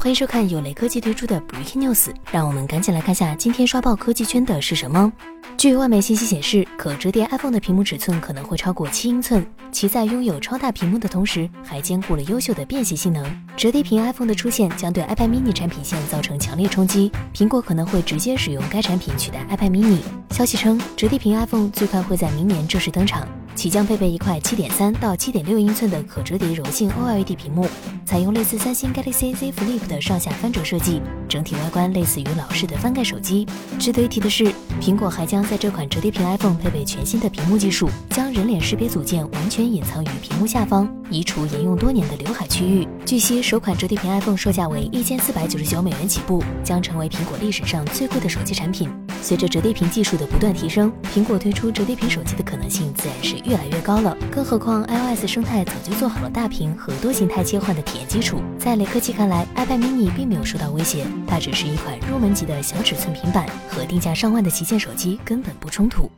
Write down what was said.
欢迎收看由雷科技推出的 Breaking News，让我们赶紧来看下今天刷爆科技圈的是什么。据外媒信息显示，可折叠 iPhone 的屏幕尺寸可能会超过七英寸，其在拥有超大屏幕的同时，还兼顾了优秀的便携性能。折叠屏 iPhone 的出现将对 iPad mini 产品线造成强烈冲击，苹果可能会直接使用该产品取代 iPad mini。消息称，折叠屏 iPhone 最快会在明年正式登场。其将配备一块七点三到七点六英寸的可折叠柔性 OLED 屏幕，采用类似三星 Galaxy Z Flip 的上下翻折设计，整体外观类似于老式的翻盖手机。值得一提的是，苹果还将在这款折叠屏 iPhone 配备全新的屏幕技术，将人脸识别组件完全隐藏于屏幕下方，移除沿用多年的刘海区域。据悉，首款折叠屏 iPhone 售价为一千四百九十九美元起步，将成为苹果历史上最贵的手机产品。随着折叠屏技术的不断提升，苹果推出折叠屏手机的可能性自然是越来越高了。更何况 iOS 生态早就做好了大屏和多形态切换的体验基础。在雷科技看来，iPad mini 并没有受到威胁，它只是一款入门级的小尺寸平板，和定价上万的旗舰手机根本不冲突。